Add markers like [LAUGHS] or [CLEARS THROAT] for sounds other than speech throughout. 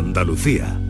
Andalucía.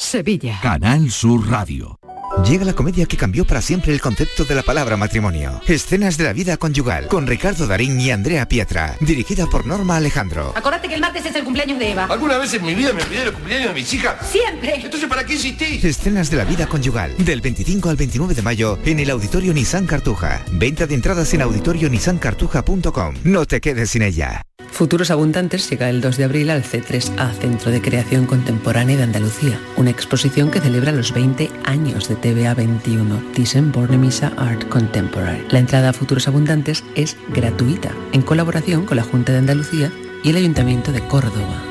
Sevilla. Canal Sur Radio. Llega la comedia que cambió para siempre el concepto de la palabra matrimonio. Escenas de la vida conyugal, con Ricardo Darín y Andrea Pietra, dirigida por Norma Alejandro. Acordate que el martes es el cumpleaños de Eva. ¿Alguna vez en mi vida me olvidé los cumpleaños de mis hijas? Siempre. Entonces, ¿para qué insistís? Escenas de la vida conyugal, del 25 al 29 de mayo en el Auditorio Nissan Cartuja. Venta de entradas en auditorionissancartuja.com. No te quedes sin ella. Futuros Abundantes llega el 2 de abril al C3A, Centro de Creación Contemporánea de Andalucía, una exposición que celebra los 20 años de TVA 21, Thyssen Bornemisza Art Contemporary. La entrada a Futuros Abundantes es gratuita, en colaboración con la Junta de Andalucía y el Ayuntamiento de Córdoba.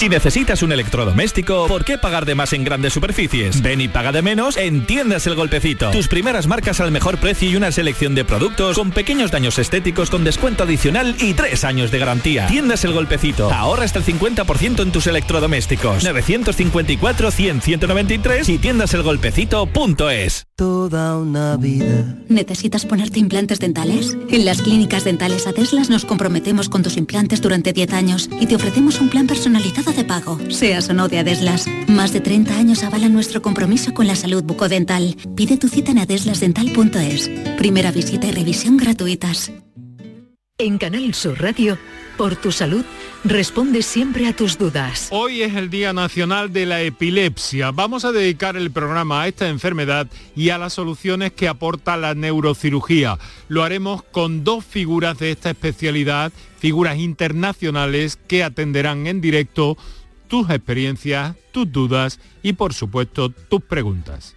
Si necesitas un electrodoméstico, ¿por qué pagar de más en grandes superficies? Ven y paga de menos en Tiendas El Golpecito. Tus primeras marcas al mejor precio y una selección de productos con pequeños daños estéticos con descuento adicional y tres años de garantía. Tiendas El Golpecito. Ahorra hasta el 50% en tus electrodomésticos. 954-100-193 y tiendaselgolpecito.es. Toda una vida. ¿Necesitas ponerte implantes dentales? En las clínicas dentales Adeslas nos comprometemos con tus implantes durante 10 años y te ofrecemos un plan personalizado de pago, seas o no de Adeslas. Más de 30 años avalan nuestro compromiso con la salud bucodental. Pide tu cita en adeslasdental.es. Primera visita y revisión gratuitas. En Canal Sur Radio, por tu salud, responde siempre a tus dudas. Hoy es el Día Nacional de la Epilepsia. Vamos a dedicar el programa a esta enfermedad y a las soluciones que aporta la neurocirugía. Lo haremos con dos figuras de esta especialidad, figuras internacionales que atenderán en directo tus experiencias, tus dudas y por supuesto tus preguntas.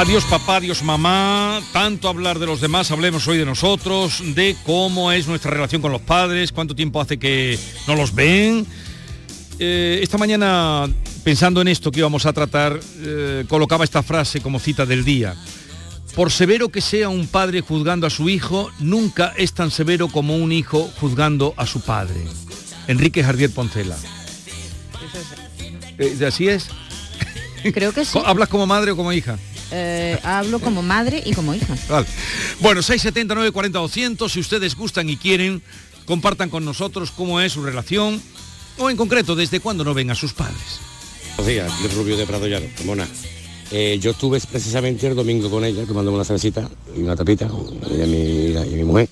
Adiós papá, adiós mamá, tanto hablar de los demás, hablemos hoy de nosotros, de cómo es nuestra relación con los padres, cuánto tiempo hace que no los ven. Eh, esta mañana, pensando en esto que íbamos a tratar, eh, colocaba esta frase como cita del día. Por severo que sea un padre juzgando a su hijo, nunca es tan severo como un hijo juzgando a su padre. Enrique Jardier Poncela. Eh, ¿Así es? Creo que sí. [LAUGHS] ¿Hablas como madre o como hija? Eh, hablo como madre y como hija. Vale. Bueno, 679 40 200, si ustedes gustan y quieren, compartan con nosotros cómo es su relación o en concreto desde cuándo no ven a sus padres. Buenos días, Rubio de Prado Llano, Ramona. Eh, yo estuve precisamente el domingo con ella, tomando una cervecita y una tapita, ella y mi, y mi mujer,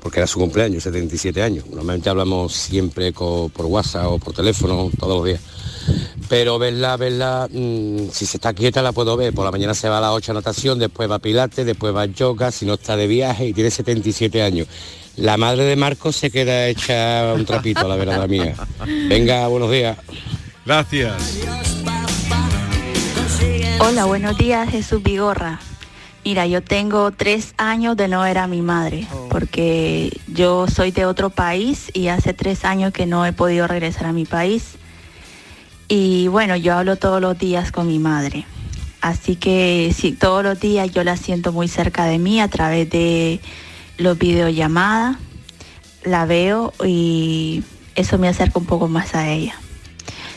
porque era su cumpleaños, 77 años. Normalmente hablamos siempre por WhatsApp o por teléfono todos los días. Pero verla, verla, mm, si se está quieta la puedo ver. Por la mañana se va a las 8 a natación, después va a pilates, después va a yoga, si no está de viaje y tiene 77 años. La madre de Marcos se queda hecha un trapito, la verdad mía. Venga, buenos días. Gracias. Hola, buenos días, Jesús Vigorra. Mira, yo tengo tres años de no ver a mi madre, porque yo soy de otro país y hace tres años que no he podido regresar a mi país. Y bueno, yo hablo todos los días con mi madre. Así que sí, todos los días yo la siento muy cerca de mí a través de los videollamadas. La veo y eso me acerca un poco más a ella.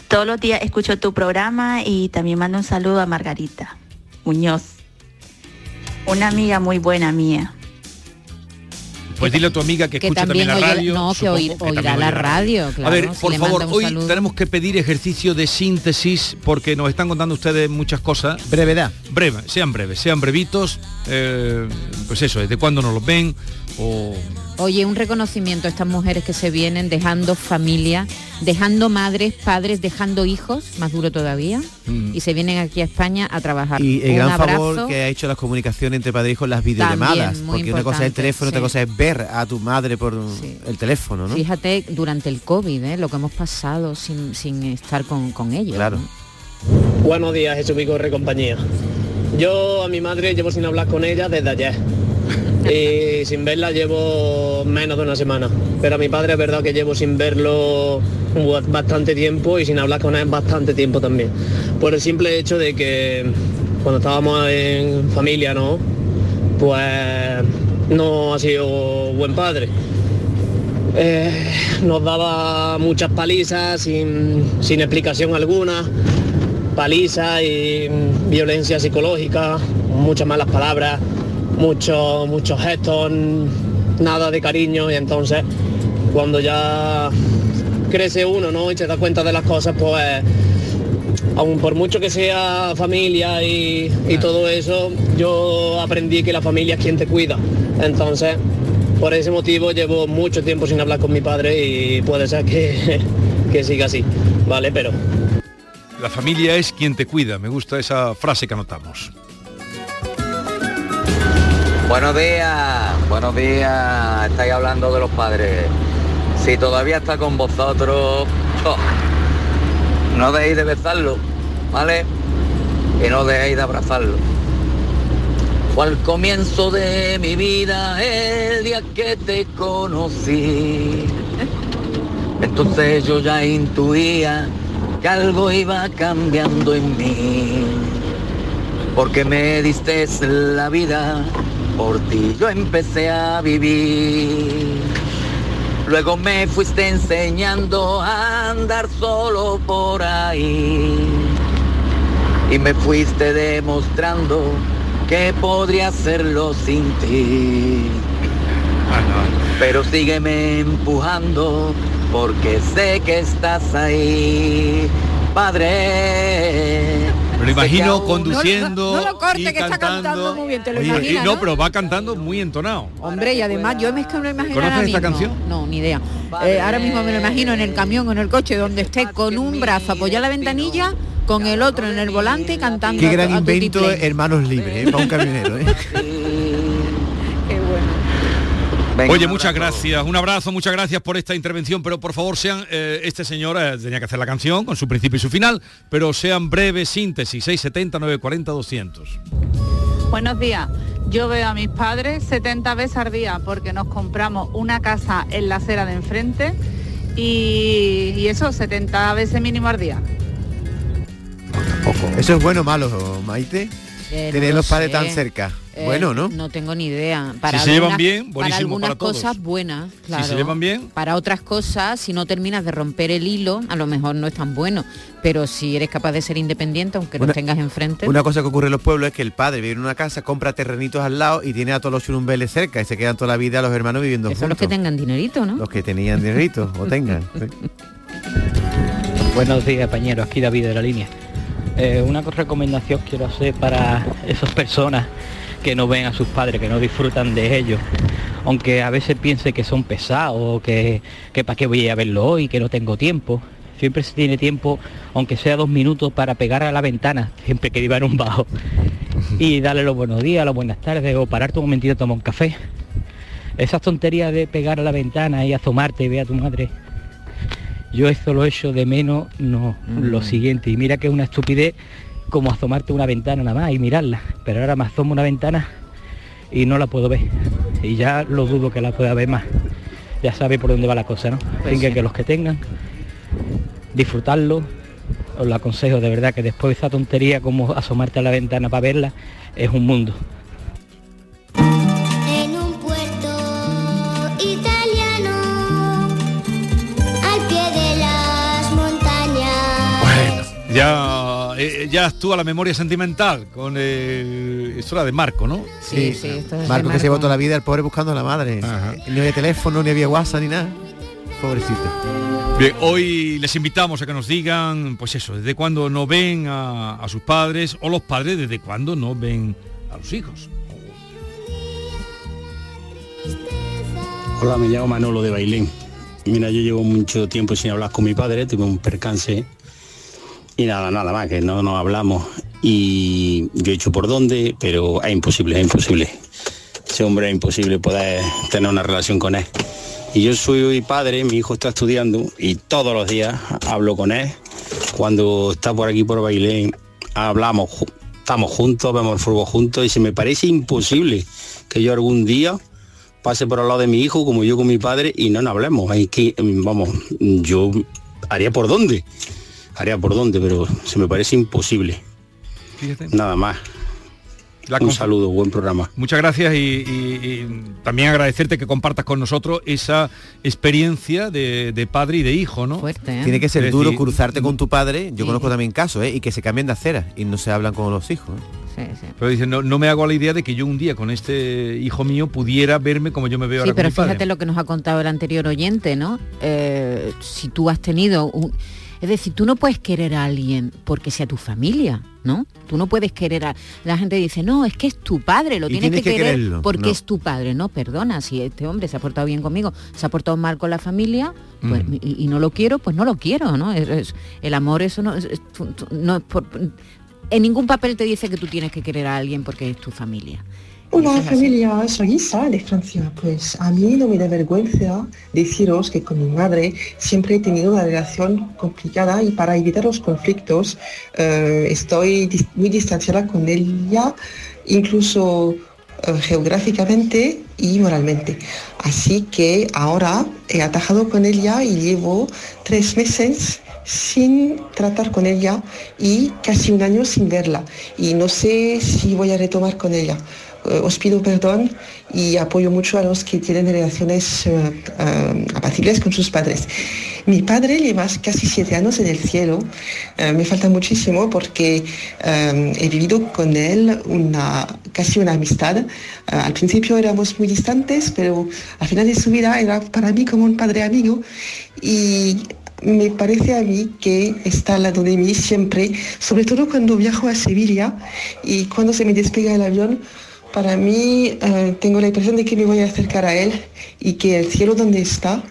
Todos los días escucho tu programa y también mando un saludo a Margarita Muñoz, una amiga muy buena mía. Pues dile a tu amiga que, Que escucha también, también la oye- radio. no, que oír- oirá la radio, claro, a ver, si por favor, hoy saludo. tenemos que pedir ejercicio de síntesis porque nos están contando ustedes muchas cosas. Brevedad. Breve, sean breves, sean brevitos. eh, pues eso, ¿desde cuándo nos los ven? O Oye, un reconocimiento a estas mujeres que se vienen dejando familia, dejando madres, padres, dejando hijos, más duro todavía, Mm. y se vienen aquí a España a trabajar. Y el un gran abrazo. favor que ha hecho las comunicaciones entre padre e hijo en las videollamadas. También, porque una cosa es el teléfono, otra cosa es ver a tu madre por el teléfono, ¿no? Fíjate, durante el COVID, ¿eh? lo que hemos pasado sin, sin estar con, con ellos. Claro. Buenos días, Jesús Vigorre y compañía. Yo a mi madre llevo sin hablar con ella desde ayer. [LAUGHS] Y sin verla llevo menos de una semana. Pero a mi padre es verdad que llevo sin verlo bastante tiempo y sin hablar con él bastante tiempo también. Por el simple hecho de que cuando estábamos en familia, ¿no? Pues no ha sido buen padre. Eh, nos daba muchas palizas sin, sin explicación alguna, palizas y violencia psicológica, muchas malas palabras, muchos muchos gestos, nada de cariño y entonces cuando ya crece uno ¿no? y se da cuenta de las cosas pues aun por mucho que sea familia y, y todo eso, yo aprendí que la familia es quien te cuida. Entonces, por ese motivo llevo mucho tiempo sin hablar con mi padre y puede ser que, [LAUGHS] que siga así, ¿vale? Pero la familia es quien te cuida. Me gusta esa frase que anotamos. Buenos días, buenos días. Estáis hablando de los padres. Si todavía está con vosotros, no dejéis de besarlo, ¿vale? Y no dejéis de abrazarlo. Fue al comienzo de mi vida el día que te conocí. Entonces yo ya intuía que algo iba cambiando en mí. Porque me diste la vida, por ti yo empecé a vivir. Luego me fuiste enseñando a andar solo por ahí. Y me fuiste demostrando que podría hacerlo sin ti. Pero sígueme empujando porque sé que estás ahí, padre. Lo imagino aún- conduciendo. No, no lo corte, y que está cantando muy bien, te lo Oye, imaginas, y no, ¿no? pero va cantando muy entonado. Hombre, y además yo me es que me lo imagino ¿Conoces esta mismo. canción? No, ni idea. Eh, ahora mismo me lo imagino en el camión o en el coche donde esté con un brazo apoyado a la ventanilla, con el otro en el volante y cantando. Qué a- gran a tutti invento, hermanos libres, ¿eh? para un camionero. ¿eh? Oye, muchas gracias. Un abrazo, muchas gracias por esta intervención, pero por favor sean, eh, este señor eh, tenía que hacer la canción con su principio y su final, pero sean breves síntesis, 670 940 200. Buenos días. Yo veo a mis padres 70 veces al día porque nos compramos una casa en la acera de enfrente y, y eso, 70 veces mínimo al día. Eso es bueno o malo, Maite. Eh, Tener lo los padres sé. tan cerca. Eh, bueno, ¿no? No tengo ni idea. Para se llevan algunas- bien, para buenísimo algunas para todos. cosas buenas, Si se llevan bien. Para otras cosas, si no terminas de romper el hilo, a lo mejor no es tan bueno. Pero si eres capaz de ser independiente, aunque Una- los tengas enfrente. Una cosa que ocurre en los pueblos es que el padre vive en una casa, compra terrenitos al lado y tiene a todos los churumbeles cerca y se quedan toda la vida los hermanos viviendo Esos son los que tengan dinerito, ¿no? Los que tenían dinerito o [LAUGHS] tengan. sí. Buenos días, compañeros. Aquí David de la línea. Eh, una recomendación quiero hacer para esas personas que no ven a sus padres, que no disfrutan de ellos, aunque a veces piense que son pesados, que, que para qué voy a verlo hoy, que no tengo tiempo. Siempre se tiene tiempo, aunque sea dos minutos, para pegar a la ventana, siempre que viva en un bajo, y darle los buenos días, las buenas tardes, o pararte un momentito a tomar un café. Esas tonterías de pegar a la ventana y asomarte y ver a tu madre, yo eso lo echo de menos, no, lo siguiente. Y mira que es una estupidez como asomarte a una ventana nada más y mirarla. Pero ahora me asomo a una ventana y no la puedo ver. Y ya lo dudo que la pueda ver más. Ya sabe por dónde va la cosa, ¿no? Así que, que los que tengan, disfrutarlo. Os lo aconsejo de verdad que después de esa tontería como asomarte a la ventana para verla, es un mundo. En un puerto italiano, al pie de las montañas. Ya, eh, ya actúa la memoria sentimental con eh, esto era de Marco, ¿no? Sí, sí, esto es de Marco que se llevó toda la vida el pobre buscando a la madre. Ni había teléfono, ni había WhatsApp, ni nada. Pobrecito. Bien, hoy les invitamos a que nos digan, pues eso, desde cuándo no ven a, a sus padres o los padres desde cuándo no ven a los hijos. Hola, me llamo Manolo de Bailén. Mira, yo llevo mucho tiempo sin hablar con mi padre, tuve un percance y nada, nada más, que no nos hablamos. Y yo he hecho por dónde, pero es imposible, es imposible. Ese hombre es imposible poder tener una relación con él. Y yo soy padre, mi hijo está estudiando y todos los días hablo con él. Cuando está por aquí por Bailén, hablamos, estamos juntos, vemos el fútbol juntos y se me parece imposible que yo algún día pase por al lado de mi hijo como yo con mi padre y no nos hablemos. Hay que, mm, vamos, yo haría por dónde, haría por dónde, pero se me parece imposible. Fíjate. Nada más. La Un saludo, buen programa. Muchas gracias y, y- y también agradecerte que compartas con nosotros esa experiencia de, de padre y de hijo, ¿no? Fuerte, Tiene que ser Es duro decir, cruzarte con tu padre. Yo Sí. conozco también casos, ¿eh? Y que se cambian de acera y no se hablan con los hijos. ¿eh? Sí, sí. Pero dice, no, no me hago la idea de que yo un día con este hijo mío pudiera verme como yo me veo Sí, ahora con pero mi padre. fíjate lo que nos ha contado el anterior oyente, ¿no? Eh, si tú has tenido un... Es decir, tú no puedes querer a alguien porque sea tu familia, ¿no? Tú no puedes querer a... La gente dice, no, es que es tu padre, lo tienes, tienes que, que querer quererlo. porque No. es tu padre. No, perdona, si este hombre se ha portado bien conmigo, se ha portado mal con la familia, pues, Mm. y, y no lo quiero, pues no lo quiero, ¿no? Es- es- el amor, eso no es... no es por- en ningún papel te dice que tú tienes que querer a alguien porque es tu familia. Hola familia, soy Isa de Francia. Pues a mí no me da vergüenza deciros que con mi madre siempre he tenido una relación complicada y para evitar los conflictos eh, estoy dis- muy distanciada con ella, incluso eh, geográficamente y moralmente. Así que ahora he atajado con ella y llevo tres meses sin tratar con ella y casi un año sin verla. Y no sé si voy a retomar con ella. Eh, os pido perdón y apoyo mucho a los que tienen relaciones eh, eh, apacibles con sus padres. Mi padre lleva casi siete años en el cielo. Me falta muchísimo porque he vivido con él una, casi una amistad. Al principio éramos muy distantes, pero al final de su vida era para mí como un padre amigo. Y me parece a mí que está al lado de mí siempre, sobre todo cuando viajo a Sevilla y cuando se me despega el avión, para mí eh, tengo la impresión de que me voy a acercar a él y que el cielo donde está,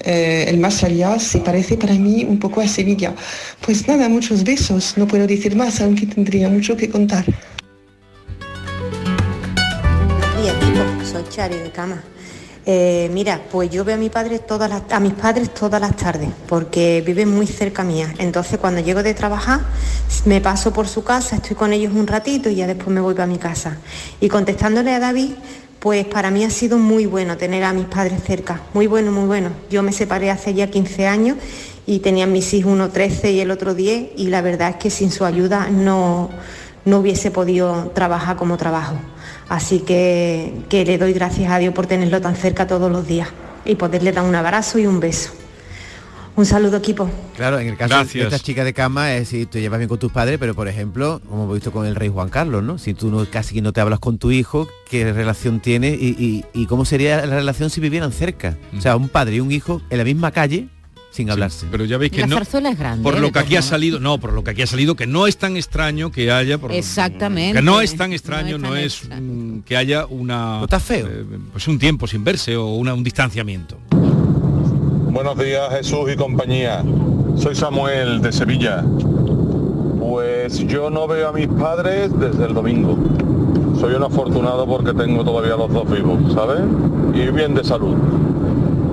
eh, el más allá, se parece para mí un poco a Sevilla. Pues nada, muchos besos, no puedo decir más, aunque tendría mucho que contar. Soy Chari de Cama. Eh, mira, pues yo veo a mi padre todas las, a mis padres todas las tardes, porque viven muy cerca mía. Entonces cuando llego de trabajar, me paso por su casa, estoy con ellos un ratito y ya después me voy para mi casa. Y contestándole a David, pues para mí ha sido muy bueno tener a mis padres cerca, muy bueno, muy bueno. Yo me separé hace ya 15 años y tenían mis hijos uno 13 y el otro 10 y la verdad es que sin su ayuda no, no hubiese podido trabajar como trabajo. Así que, que le doy gracias a Dios por tenerlo tan cerca todos los días y poderle dar un abrazo y un beso. Un saludo equipo. Claro, en el caso Gracias. de esta chica de cama es si te llevas bien con tus padres, pero por ejemplo, como hemos visto con el rey Juan Carlos, ¿no? Si tú no, casi no te hablas con tu hijo, ¿qué relación tiene y, y- y cómo sería la relación si vivieran cerca? O sea, un padre y un hijo en la misma calle sin hablarse. Pero ya veis que la no... zarzuela es grande. Por ¿eh? lo que aquí ha salido, no, por lo que aquí ha salido, que no es tan extraño que haya, por- Exactamente. que no es tan extraño, No no es mm, que haya una, está feo, pues un tiempo sin verse o una- un distanciamiento. Buenos días Jesús y compañía. Soy Samuel de Sevilla. Pues yo no veo a mis padres desde el domingo. Soy un afortunado porque tengo todavía los dos vivos, ¿sabes? Y bien de salud.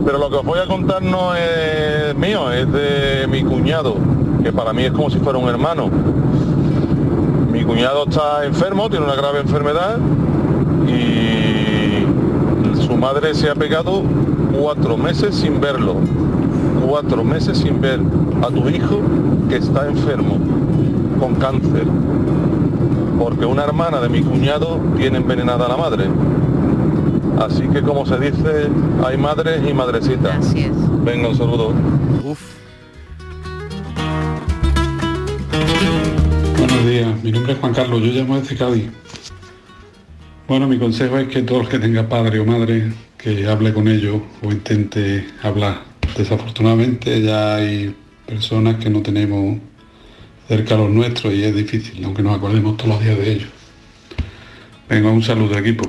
Pero lo que os voy a contar no es mío, es de mi cuñado, que para mí es como si fuera un hermano. Mi cuñado está enfermo, tiene una grave enfermedad y madre se ha pegado cuatro meses sin verlo. Cuatro meses sin ver a tu hijo que está enfermo con cáncer. Porque una hermana de mi cuñado tiene envenenada a la madre. Así que como se dice, hay madres y madrecitas. Así es. Venga, un saludo. Buenos días, mi nombre es Juan Carlos, yo llamo desde Cádiz. Bueno, mi consejo es que todo el que tenga padre o madre, que hable con ellos o intente hablar. Desafortunadamente ya hay personas que no tenemos cerca a los nuestros y es difícil, aunque nos acordemos todos los días de ellos. Venga, un saludo equipo.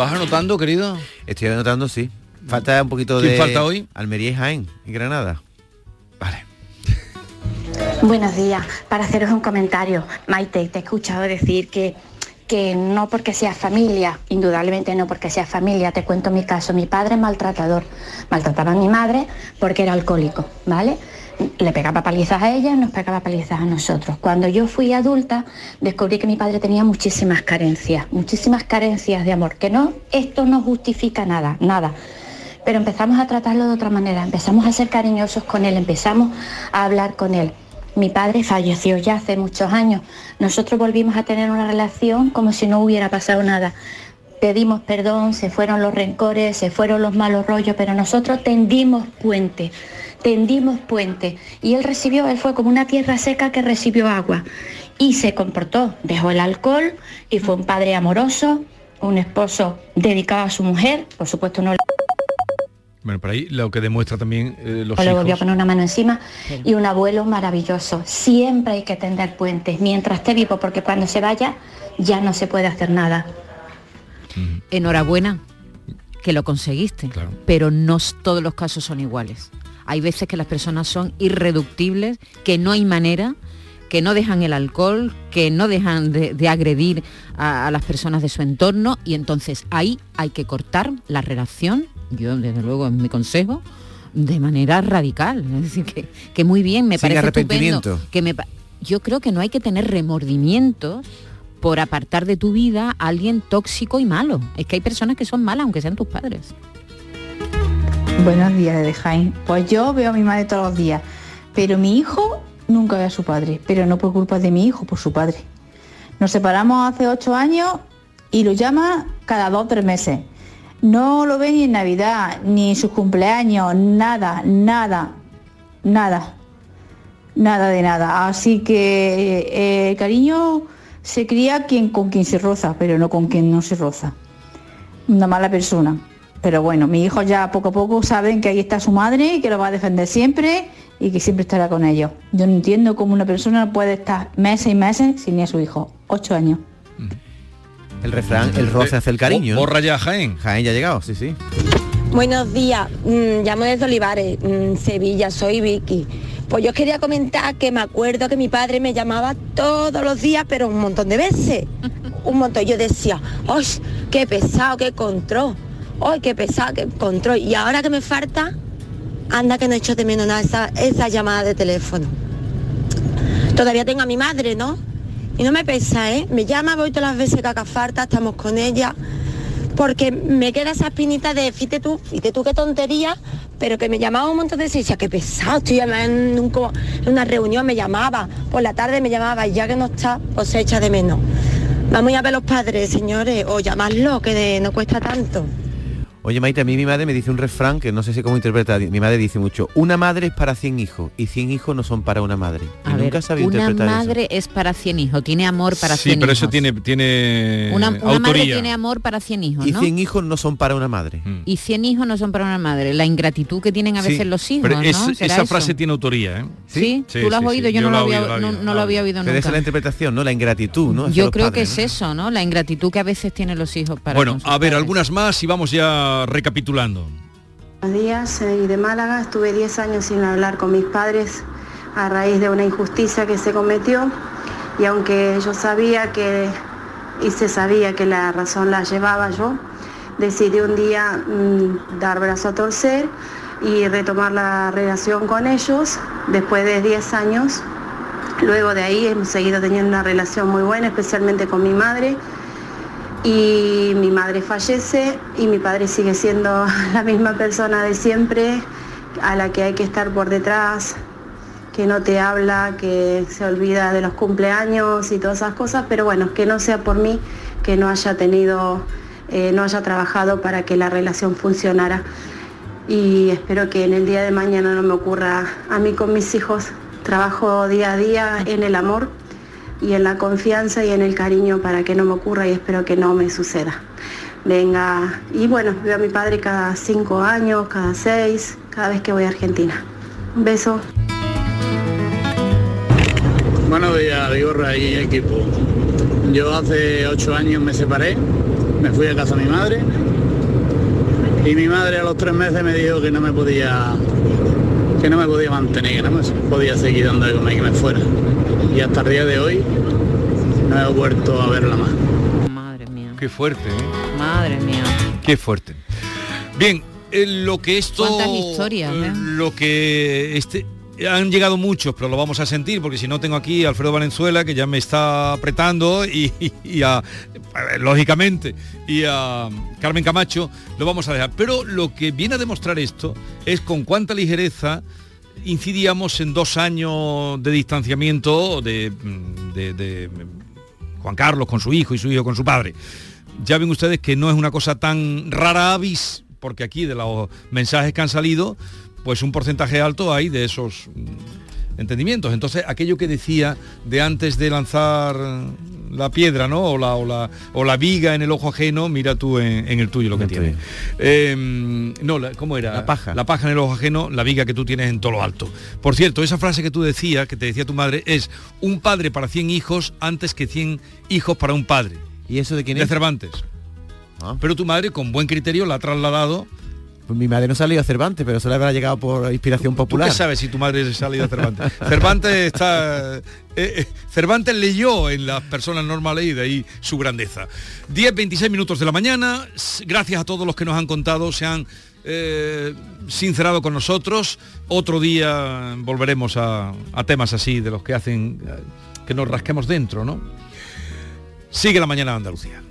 ¿Vas anotando, querido? Estoy anotando, sí. Falta un poquito ¿Quién de... falta hoy? Almería y Jaén, en Granada. Buenos días. Para haceros un comentario, Maite, te he escuchado decir que, que no porque sea familia, indudablemente no porque sea familia, te cuento mi caso. Mi padre es maltratador. Maltrataba a mi madre porque era alcohólico, ¿vale? Le pegaba palizas a ella, nos pegaba palizas a nosotros. Cuando yo fui adulta, descubrí que mi padre tenía muchísimas carencias, muchísimas carencias de amor. Que no, esto no justifica nada, nada pero empezamos a tratarlo de otra manera, empezamos a ser cariñosos con él, empezamos a hablar con él. Mi padre falleció ya hace muchos años, nosotros volvimos a tener una relación como si no hubiera pasado nada. Pedimos perdón, se fueron los rencores, se fueron los malos rollos, pero nosotros tendimos puente, tendimos puente. Y él recibió, él fue como una tierra seca que recibió agua. Y se comportó, dejó el alcohol y fue un padre amoroso, un esposo dedicado a su mujer, por supuesto no Bueno, por ahí lo que demuestra también eh, los le hijos. volvió a poner una mano encima y un abuelo maravilloso. Siempre hay que tender puentes mientras esté vivo, porque cuando se vaya ya no se puede hacer nada. Enhorabuena que lo conseguiste, pero no todos los casos son iguales. Hay veces que las personas son irreductibles, que no hay manera, que no dejan el alcohol, que no dejan de, de agredir a, a las personas de su entorno y entonces ahí hay que cortar la relación, yo desde luego es mi consejo, de manera radical. Es decir, que, que muy bien, me Sin parece arrepentimiento. estupendo, que me yo creo que no hay que tener remordimientos por apartar de tu vida a alguien tóxico y malo. Es que hay personas que son malas aunque sean tus padres. Buenos días desde Jaén. Pues yo veo a mi madre todos los días, pero mi hijo nunca ve a su padre, pero no por culpa de mi hijo, por su padre. Nos separamos hace ocho años y lo llama cada dos o tres meses. No lo ve ni en Navidad, ni en sus cumpleaños, nada, nada, nada, nada de nada. Así que eh, cariño se cría quien, con quien se roza, pero no con quien no se roza. Una mala persona. Pero bueno, mis hijos ya poco a poco saben que ahí está su madre y que lo va a defender siempre y que siempre estará con ellos. Yo no entiendo cómo una persona puede estar meses y meses sin ir a su hijo. Ocho años. El refrán, el roce hace el cariño. Borra ya Jaén. Jaén ya ha llegado, sí, sí. Buenos días, mm, llamo desde Olivares, mm, Sevilla, soy Vicky. Pues yo quería comentar que me acuerdo que mi padre me llamaba todos los días, pero un montón de veces. Un montón. Yo decía, ¡ay, qué pesado, qué control! ¡Ay, qué pesado, qué control! Y ahora que me falta, anda que no echo de menos nada esa, esa llamada de teléfono. Todavía tengo a mi madre, ¿no? Y no me pesa, ¿eh? Me llama, voy todas las veces que haga falta, estamos con ella porque me queda esa espinita de fíjate tú, fíjate tú qué tontería, pero que me llamaba un montón de veces y decía, qué pesado, estoy en, en una reunión, me llamaba, por la tarde me llamaba y ya que no está, pues se echa de menos. Vamos a ver los padres, señores, o llamarlo, que no cuesta tanto. Oye, Maite, a mí mi madre me dice un refrán que no sé si cómo interpreta. Mi madre dice mucho, una madre es para 100 hijos y 100 hijos no son para una madre. Y A nunca ver, sabía una interpretar eso. madre es para 100 hijos, tiene amor para Sí, 100 pero hijos. eso tiene, tiene una, una madre tiene amor para 100 hijos, Y ¿no? 100 hijos no son para una madre. Y 100 hijos no son para una madre. La ingratitud que tienen a Sí, veces los hijos, pero ¿no? es- ¿Será esa eso? frase tiene autoría, ¿eh? ¿Sí? ¿Tú lo has oído? Yo no lo había- oído, no- oído, no lo había oído Pero esa es nunca. la interpretación, ¿no? La ingratitud, ¿no? Hacia Yo creo padres, que es eso, ¿no? La ingratitud que a veces tienen los hijos para Bueno, a ver, algunas más y vamos ya recapitulando. Buenos días, soy de Málaga. Estuve 10 años sin hablar con mis padres a raíz de una injusticia que se cometió y aunque yo sabía que y se sabía que la razón la llevaba yo, decidí un día mm, dar brazo a torcer y retomar la relación con ellos después de 10 años. Luego de ahí hemos seguido teniendo una relación muy buena, especialmente con mi madre. Y mi madre fallece y mi padre sigue siendo [LAUGHS] la misma persona de siempre a la que hay que estar por detrás, que no te habla, que se olvida de los cumpleaños y todas esas cosas, pero bueno, que no sea por mí, que no haya tenido, eh, no haya trabajado para que la relación funcionara. Y espero que en el día de mañana no me ocurra a mí con mis hijos. Trabajo día a día en el amor y en la confianza y en el cariño para que no me ocurra y espero que no me suceda. Venga, y bueno, veo a mi padre cada cinco años, cada seis, cada vez que voy a Argentina. Un beso. Buenos días, Vigorra y equipo. Yo hace ocho años me separé, me fui a casa de mi madre y mi madre a los tres meses me dijo que no me podía que no me podía mantener, que no me podía seguir dando de comer, que me fuera. Y hasta el día de hoy no he vuelto a verla más. Qué fuerte, ¿eh? Madre mía. Qué fuerte. Bien, eh, lo que esto... Cuántas historias, ¿eh? Lo que este... Han llegado muchos, pero lo vamos a sentir, porque si no tengo aquí a Alfredo Valenzuela, que ya me está apretando, y, a, lógicamente, y a Carmen Camacho, lo vamos a dejar. Pero lo que viene a demostrar esto es con cuánta ligereza incidíamos en dos años de distanciamiento de, de- de Juan Carlos con su hijo y su hijo con su padre. Ya ven ustedes que no es una cosa tan rara avis, porque aquí de los mensajes que han salido, pues un porcentaje alto hay de esos mm, entendimientos. Entonces, aquello que decía de antes de lanzar la piedra, ¿no? O la, o la, o la viga en el ojo ajeno, mira tú en, en el tuyo lo que tiene. Eh, no, la- ¿cómo era? La paja. La paja en el ojo ajeno, la viga que tú tienes en todo lo alto. Por cierto, esa frase que tú decías, que te decía tu madre, es un padre para 100 hijos antes que 100 hijos para un padre. ¿Y eso de quién De es? Cervantes. Pero tu madre, con buen criterio, la ha trasladado. Pues mi madre no salió a Cervantes, pero eso le habrá llegado por inspiración ¿Tú popular. qué sabes si tu madre se ha salido a Cervantes? Cervantes está... eh, eh, Cervantes leyó en las personas normales y de ahí su grandeza. 10, 26 minutos de la mañana. Gracias a todos los que nos han contado, se han eh, sincerado con nosotros. Otro día volveremos a, a temas así, de los que hacen que nos rasquemos dentro, ¿no? Sigue la mañana de Andalucía.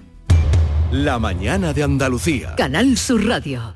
La mañana de Andalucía. Canal Sur Radio.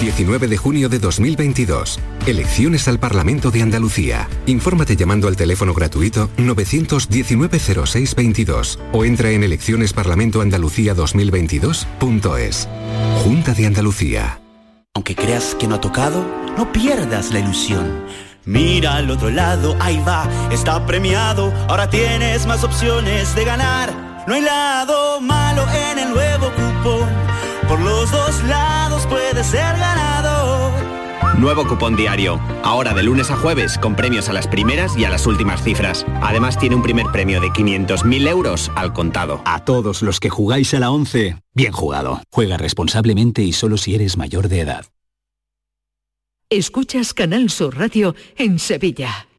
19 de junio de 2022. Elecciones al Parlamento de Andalucía. Infórmate llamando al teléfono gratuito 919-0622 o entra en eleccionesparlamentoandalucía2022.es. Junta de Andalucía. Aunque creas que no ha tocado, no pierdas la ilusión. Mira al otro lado, ahí va, está premiado. Ahora tienes más opciones de ganar. No hay lado malo en el nuevo cupón. Por los dos lados puedes ser ganador. Nuevo cupón diario. Ahora de lunes a jueves con premios a las primeras y a las últimas cifras. Además tiene un primer premio de 500.000 euros al contado. A todos los que jugáis a la 11, bien jugado. Juega responsablemente y solo si eres mayor de edad. Escuchas Canal Sur Radio en Sevilla.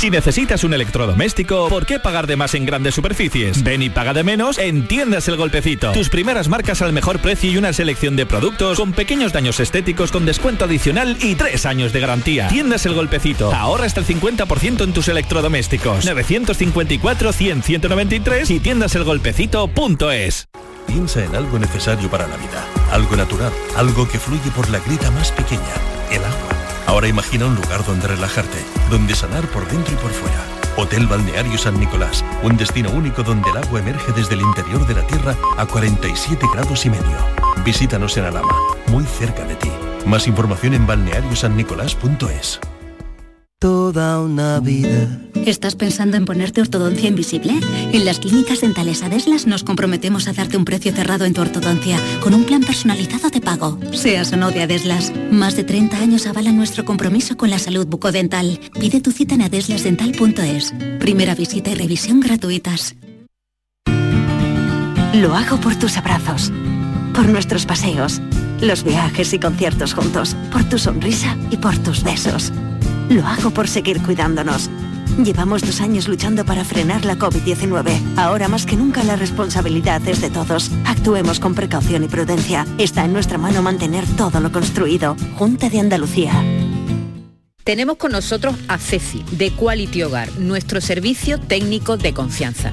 Si necesitas un electrodoméstico, ¿por qué pagar de más en grandes superficies? Ven y paga de menos en Tiendas El Golpecito. Tus primeras marcas al mejor precio y una selección de productos con pequeños daños estéticos con descuento adicional y tres años de garantía. Tiendas El Golpecito. Ahorra hasta el 50% en tus electrodomésticos. 954 100 193 y tiendaselgolpecito.es. Piensa en algo necesario para la vida, algo natural, algo que fluye por la grita más pequeña, el agua. Ahora imagina un lugar donde relajarte, donde sanar por dentro y por fuera. Hotel Balneario San Nicolás, un destino único donde el agua emerge desde el interior de la Tierra a 47 grados y medio. Visítanos en Alama, muy cerca de ti. Más información en balneariosannicolás.es. Toda una vida. ¿Estás pensando en ponerte ortodoncia invisible? En las clínicas dentales Adeslas nos comprometemos a darte un precio cerrado en tu ortodoncia, con un plan personalizado de pago, seas o no de Adeslas. Más de 30 años avalan nuestro compromiso con la salud bucodental. Pide tu cita en adeslasdental.es. Primera visita y revisión gratuitas. Lo hago por tus abrazos, por nuestros paseos, los viajes y conciertos juntos, por tu sonrisa y por tus besos. Lo hago por seguir cuidándonos. Llevamos dos años luchando para frenar la COVID-19. Ahora más que nunca la responsabilidad es de todos. Actuemos con precaución y prudencia. Está en nuestra mano mantener todo lo construido. Junta de Andalucía. Tenemos con nosotros a Ceci, de Quality Hogar, nuestro servicio técnico de confianza.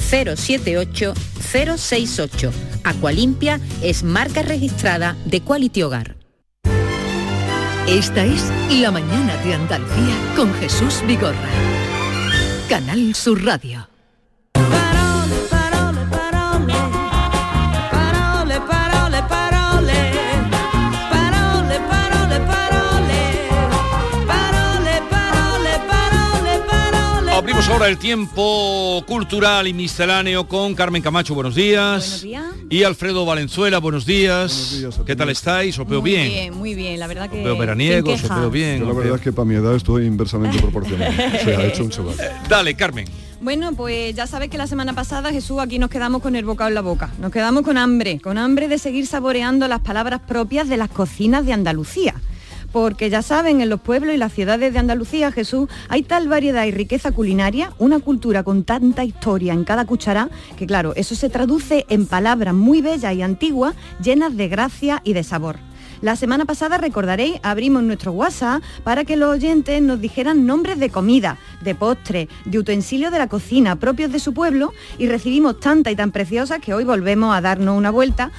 078 068. Aqualimpia es marca registrada de Quality Hogar. Esta es La Mañana de Andalucía con Jesús Vigorra. Canal Sur Radio. Ahora el tiempo cultural y misceláneo con Carmen Camacho, buenos días. Buenos días. Y Alfredo Valenzuela, buenos días. ¿Qué tal estáis? ¿Os veo Muy bien? bien, muy bien, la verdad que... Os veo veraniegos, sin os veo bien. Yo la verdad es que para mi edad estoy inversamente proporcional. o sea, he hecho un chaval. Dale, Carmen. Bueno, pues ya sabes que la semana pasada, Jesús, aquí nos quedamos con el bocado en la boca. Nos quedamos con hambre, con hambre de seguir saboreando las palabras propias de las cocinas de Andalucía. Porque ya saben, en los pueblos y las ciudades de Andalucía, Jesús, hay tal variedad y riqueza culinaria, una cultura con tanta historia en cada cuchara, que claro, eso se traduce en palabras muy bellas y antiguas, llenas de gracia y de sabor. La semana pasada, recordaréis, abrimos nuestro WhatsApp para que los oyentes nos dijeran nombres de comida, de postre, de utensilios de la cocina propios de su pueblo y recibimos tanta y tan preciosas que hoy volvemos a darnos una vuelta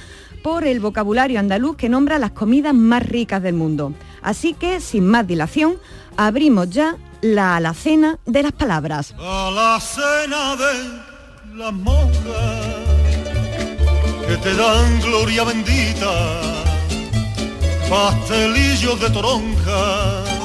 por el vocabulario andaluz que nombra las comidas más ricas del mundo. Así que, sin más dilación, abrimos ya la alacena de las palabras. A la cena de las monjas que te dan gloria bendita, pastelillos de toronja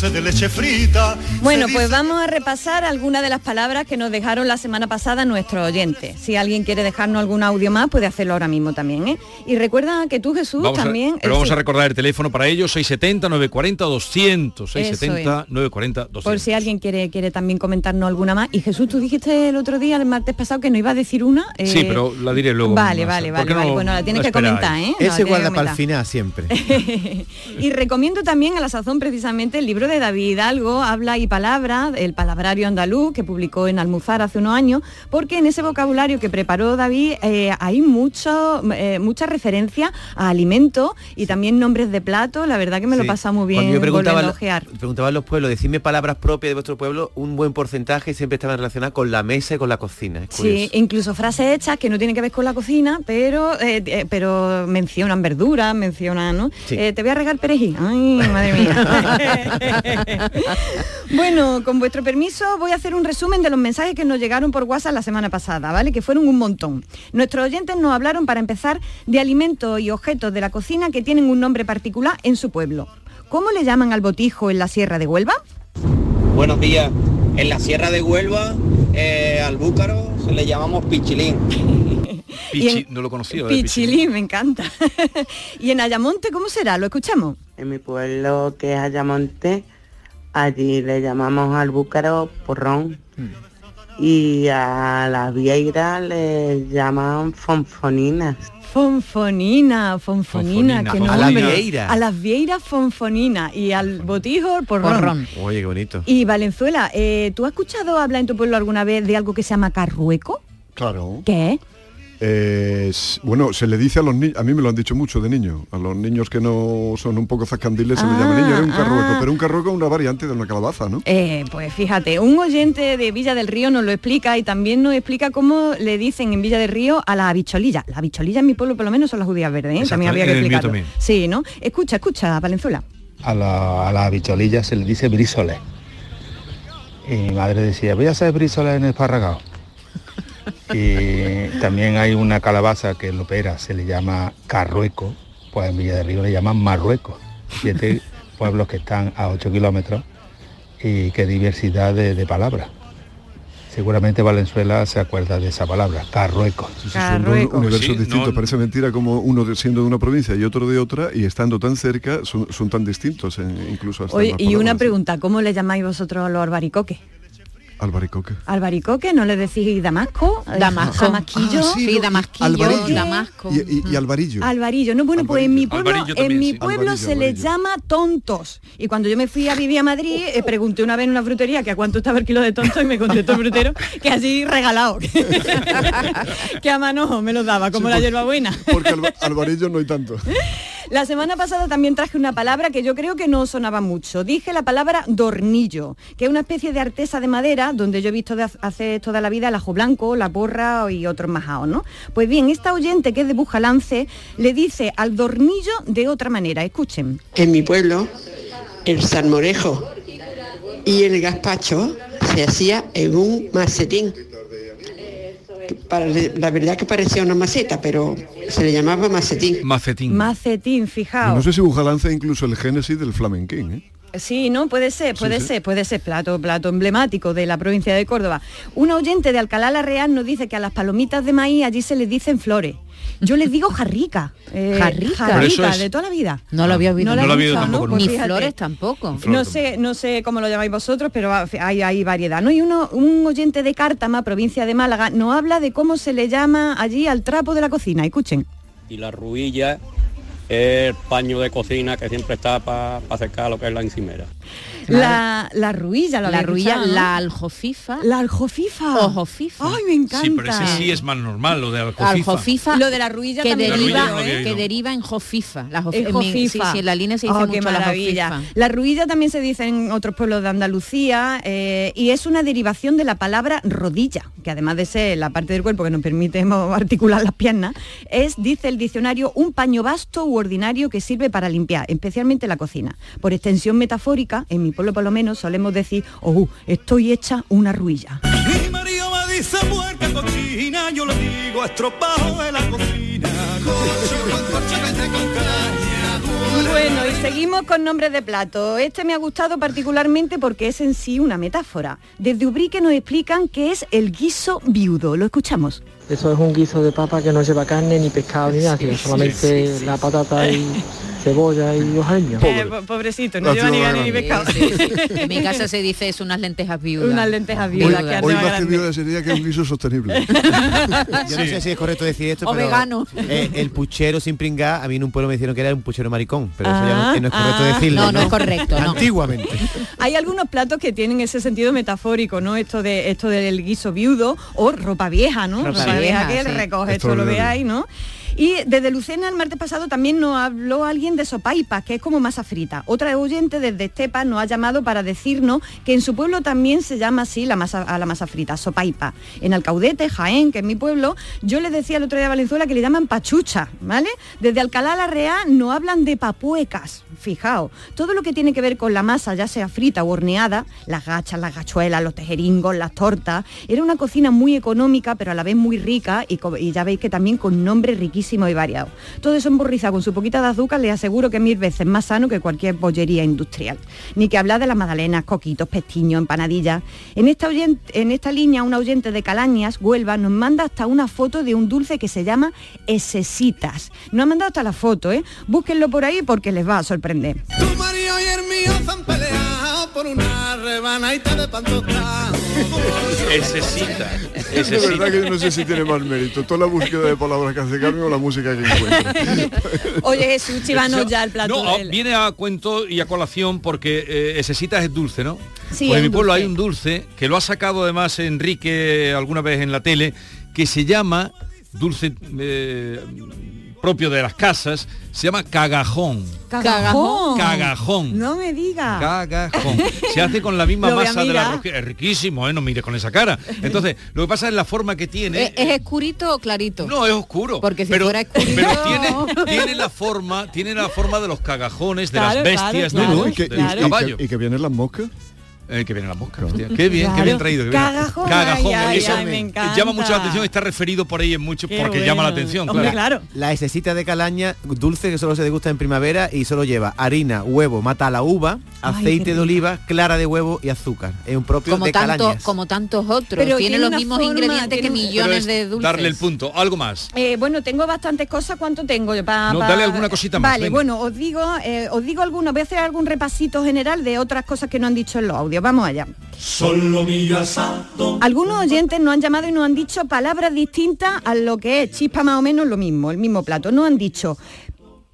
dulce de leche frita. Bueno, pues vamos a repasar algunas de las palabras que nos dejaron la semana pasada nuestros oyentes. Si alguien quiere dejarnos algún audio más, puede hacerlo ahora mismo también. ¿eh? Y recuerda que tú, Jesús, Vamos a- también... pero vamos sí, a recordar el teléfono para ellos, 670 940 200 Eso es. 670 940 200 Por si alguien quiere, quiere también comentarnos alguna más. Y Jesús, tú dijiste el otro día, el martes pasado, que no iba a decir una. Sí, eh, pero la diré luego. Vale, vale, ¿Por vale, vale. no Bueno, la tienes que comentar, ¿eh? Ese guarda para el final siempre. [LAUGHS] Y recomiendo también a la sazón precisamente el libro de David Hidalgo, Habla y Palabra, el palabrario andaluz, que publicó en Almuzar hace unos años, porque en ese vocabulario que preparó David eh, hay mucho, eh, mucha referencia a alimentos y también nombres de platos. La verdad que me lo Sí. pasado muy Cuando bien yo preguntaba, a preguntaba a los pueblos, decidme palabras propias de vuestro pueblo, un buen porcentaje siempre estaban relacionadas con la mesa y con la cocina. Sí, incluso frases hechas que no tienen que ver con la cocina, pero eh, eh, pero mencionan verduras, mencionan, ¿no? Sí. Te voy a regar perejil. Ay, madre mía. [LAUGHS] [LAUGHS] bueno, con vuestro permiso voy a hacer un resumen de los mensajes que nos llegaron por WhatsApp la semana pasada, ¿vale? Que fueron un montón. Nuestros oyentes nos hablaron para empezar de alimentos y objetos de la cocina que tienen un nombre particular en su pueblo. ¿Cómo le llaman al botijo en la Sierra de Huelva? Buenos días. En la Sierra de Huelva, eh, al búcaro se le llamamos pichilín. [LAUGHS] Pichi- no lo conocía. de Pichilín, me encanta. [LAUGHS] y en Ayamonte, ¿cómo será? ¿Lo escuchamos? En mi pueblo, que es Ayamonte, allí le llamamos al búcaro porrón. Y a las vieiras le llaman fonfoninas. Fonfonina, fonfonina, Fonfonina, que no A las vieiras. A las vieiras fonfonina y al botijo porrón. Porrón. Oye, qué bonito. Y Valenzuela, eh, ¿tú has escuchado hablar en tu pueblo alguna vez de algo que se llama carrueco? Claro. ¿Qué? Eh, bueno, se le dice a los niños, a mí me lo han dicho mucho de niño, a los niños que no son un poco zascandiles se les llama niño, era un carrueco, ah. pero un carrueco es una variante de una calabaza, ¿no? Eh, pues fíjate, un oyente de Villa del Río nos lo explica y también nos explica cómo le dicen en Villa del Río a la bicholilla. La bicholilla en mi pueblo por lo menos son las judías verdes, ¿eh? Exacto, también había que el explicarlo. también. Sí, ¿no? Escucha, escucha, Valenzuela. a la, a la bicholilla se le dice brísoles. Y mi madre decía, voy a hacer brísoles en esparragado. [LAUGHS] Y también hay una calabaza que en Lopera se le llama carrueco, pues en Villa de Río le llaman marruecos. Siete [LAUGHS] pueblos que están a 8 kilómetros y qué diversidad de, de palabras. Seguramente Valenzuela se acuerda de esa palabra, carrueco. Son dos universos distintos, parece mentira como uno de- siendo de una provincia y otro de otra y estando tan cerca son, son tan distintos en- incluso hasta Oye, y una pregunta, ¿cómo le llamáis vosotros a los albaricoques? Albaricoque. ¿Albaricoque? ¿No le decís Damasco? Eh, Damasco. ¿Damasquillo? Ah, sí, Sí, no, y Damasquillo. Damasco. Y, y- y alvarillo. Alvarillo, no, bueno, pues en mi pueblo, en mi sí. pueblo Alvarillo, se les llama tontos. Y cuando yo me fui a vivir a Madrid, eh, pregunté una vez en una frutería que a cuánto estaba el kilo de tontos y me contestó el frutero que así regalado. que [LAUGHS] a mano me lo daba, como Sí, la hierbabuena. Porque alba- alvarillo no hay tanto. [LAUGHS] La semana pasada también traje una palabra que yo creo que no sonaba mucho. Dije la palabra dornillo, que es una especie de artesa de madera donde yo he visto de ha- hacer toda la vida el ajo blanco, la porra y otros majaos, ¿no? Pues bien, esta oyente que es de Bujalance le dice al dornillo de otra manera. Escuchen. En mi pueblo, el salmorejo y el gazpacho se hacía en un macetín. Para- la verdad que parecía una maceta, pero se le llamaba macetín. Macetín. Macetín, fijaos. No sé si Bujalance es incluso el génesis del flamenquín, ¿eh? Sí, no, puede ser, puede sí. ser, puede ser plato, plato emblemático de la provincia de Córdoba. Un oyente de Alcalá la Real nos dice que a las palomitas de maíz allí se les dicen flores. Yo les digo jarrica. eh, Jarrica. Es- de toda la vida. No lo había oído. No No lo había visto, tampoco ¿no? Pues Ni fíjate. flores tampoco. No sé, no sé cómo lo llamáis vosotros, pero hay, hay variedad. ¿no? Y uno, un oyente de Cártama, provincia de Málaga, nos habla de cómo se le llama allí al trapo de la cocina. Escuchen. y la ruilla el paño de cocina que siempre está para secar lo que es la encimera. La, la ruilla, La ruilla, ¿no? la aljofifa. La aljofifa. Ojofifa. Ay, me encanta. Sí, pero ese sí es más normal, lo de aljofifa. Aljofifa. Lo de la ruilla que también deriva, ¿eh? que deriva en jofifa. La jofi- En en mi- sí, jofifa. sí, en la línea se dice Oh, mucho qué la jofifa. La ruilla también se dice en otros pueblos de Andalucía eh, y es una derivación de la palabra rodilla, que además de ser la parte del cuerpo que nos permite articular las piernas, es, dice el diccionario, un paño vasto u ordinario que sirve para limpiar, especialmente la cocina. Por extensión metafórica, en mi pueblo por lo menos solemos decir, oh, estoy hecha una ruilla. Mi marido me dice puerca cochina, yo le digo estropajo de la cocina. Cocho con coche, vete con caña, Bueno, y seguimos con nombres de plato. Este me ha gustado particularmente porque es en sí una metáfora. Desde Ubrique nos explican que es el guiso viudo. Lo escuchamos. Eso es un guiso de papa que no lleva carne, ni pescado, ni nada, sino solamente la patata y [LAUGHS] cebolla y hojalillo. Eh, po- pobrecito, no lleva ni carne ni pescado. En mi casa se dice es unas lentejas viudas. Unas lentejas viudas, que Hoy arriba más que grande. viuda sería que es un guiso sostenible. [LAUGHS] Yo no sé si es correcto decir esto, O pero vegano. eh, el puchero sin pringar, a mí en un pueblo me dijeron que era un puchero maricón, pero eso ya Ah, no, no es correcto ah. decirlo. No, no es correcto, no. Antiguamente. Hay algunos platos que tienen ese sentido metafórico, ¿no? Esto de esto del guiso viudo o ropa vieja, ¿no? Ropa Ropa, vieja, vieja, que sí. recoge esto, lo veáis, ¿no? Y desde Lucena el martes pasado también nos habló alguien de sopaipas, que es como masa frita. Otra oyente desde Estepa nos ha llamado para decirnos que en su pueblo también se llama así la masa, a la masa frita, sopaipa. En Alcaudete, Jaén, que es mi pueblo, yo le decía el otro día a Valenzuela que le llaman pachucha, ¿vale? Desde Alcalá la Real no hablan de papuecas, fijaos. Todo lo que tiene que ver con la masa, ya sea frita o horneada, las gachas, las gachuelas, los tejeringos, las tortas, era una cocina muy económica, pero a la vez muy rica y, y ya veis que también con nombres y variados. Todo eso emborrizado con su poquita de azúcar, les aseguro que es mil veces más sano que cualquier bollería industrial. Ni que hablar de las magdalenas, coquitos, pestiños, empanadillas. En esta, oyen- en esta línea, un oyente de Calañas, Huelva, nos manda hasta una foto de un dulce que se llama esesitas. Nos ha mandado hasta la foto, ¿eh? Búsquenlo por ahí porque les va a sorprender. Tu marido y el mío se han peleado por una rebanadita de pan tostado. [LAUGHS] Esecita. Es verdad que yo no sé si tiene más mérito. Toda la búsqueda de palabras que hace Carmen la música que encuentra. [LAUGHS] Oye Jesús, chivanos ya el plato. No, ah, del- viene a cuento y a colación porque eh, es dulce, ¿no? Sí, pues es en mi pueblo dulce. hay un dulce que lo ha sacado además Enrique alguna vez en la tele, que se llama dulce eh, propio de las casas, se llama cagajón. Cagajón. Cagajón. No me diga. Cagajón. Se hace con la misma [LAUGHS] masa de la rosquilla. Es riquísimo, ¿eh? No mires con esa cara. Entonces, lo que pasa es la forma que tiene. ¿Es, es oscurito o clarito? No, es oscuro. Porque si pero, fuera oscurito... pero tiene, tiene la forma, tiene la forma de los cagajones, de Claro, las bestias, claro, de claro, los, y, que, de y- los y que- caballos. y que vienen las moscas. Eh, que vienen las moscas, hostia. Qué bien, qué Claro. bien traído. qué bien. Cagajón, Cagajón, ay, eso ay, me encanta. llama mucho la atención, está referido por ahí en mucho Qué porque llama la atención, Hombre, claro. La esecita de calaña, dulce que solo se degusta en primavera y solo lleva harina, huevo, mata la uva, aceite qué de oliva, clara de huevo y azúcar. Es un propio como, de tanto, calañas. como tantos otros. Pero tiene, los mismos forma, ingredientes que millones es de dulces. darle el punto, algo más. Eh, bueno, tengo bastantes cosas. ¿Cuánto tengo? pa- No, pa- dale alguna cosita más, Vale, venga. bueno, os digo, eh, os digo algunos. Voy a hacer algún repasito general de otras cosas que no han dicho en los audios. Vamos allá. Algunos oyentes nos han llamado y nos han dicho palabras distintas a lo que es chispa más o menos lo mismo, el mismo plato. Nos han dicho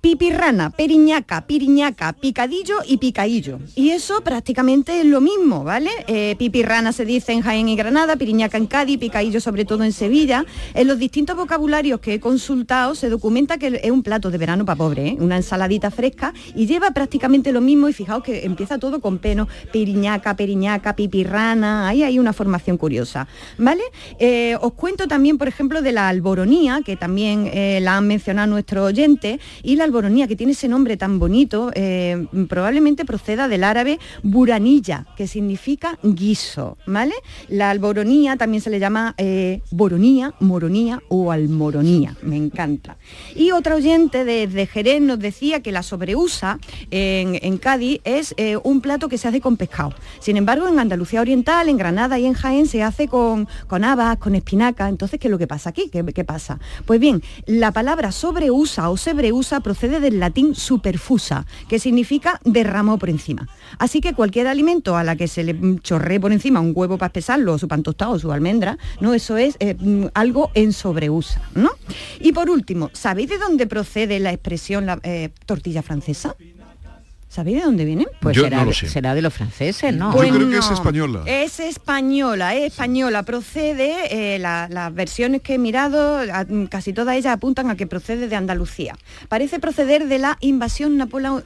pipirrana, periñaca, piriñaca, picadillo y picaillo. Y eso prácticamente es lo mismo, ¿vale? Eh, pipirrana se dice en Jaén y Granada, piriñaca en Cádiz, picaillo sobre todo en Sevilla. En los distintos vocabularios que he consultado se documenta que es un plato de verano para pobre, ¿eh? una ensaladita fresca y lleva prácticamente lo mismo y fijaos que empieza todo con peno, piriñaca, periñaca, pipirrana, ahí hay una formación curiosa, ¿vale? Eh, os cuento también, por ejemplo, de la alboronía, que también la han mencionado nuestros oyentes, y la que tiene ese nombre tan bonito, eh, probablemente proceda del árabe buranilla, que significa guiso, ¿vale? La alboronía también se le llama eh, boronía, moronía o almoronía, me encanta. Y otra oyente desde Jerez nos decía que la sobreusa en, en Cádiz es eh, un plato que se hace con pescado. Sin embargo, en Andalucía Oriental, en Granada y en Jaén se hace con, con habas, con espinaca. Entonces, ¿qué es lo que pasa aquí? ¿Qué, qué pasa? Pues bien, la palabra sobreusa o sebreusa procede del latín superfusa, que significa derramó por encima. Así que cualquier alimento a la que se le chorree por encima un huevo para espesarlo, o su pan tostado, o su almendra, ¿no? Eso es eh, mm, algo en sobreusa, ¿no? Y por último, ¿sabéis de dónde procede la expresión la, eh, tortilla francesa? ¿Sabéis de dónde viene? Pues Yo será, no lo de- sé. será de los franceses, ¿no? Yo creo que es española. Es española, es española. Procede, eh, la- las versiones que he mirado, a- casi todas ellas apuntan a que procede de Andalucía. Parece proceder de la invasión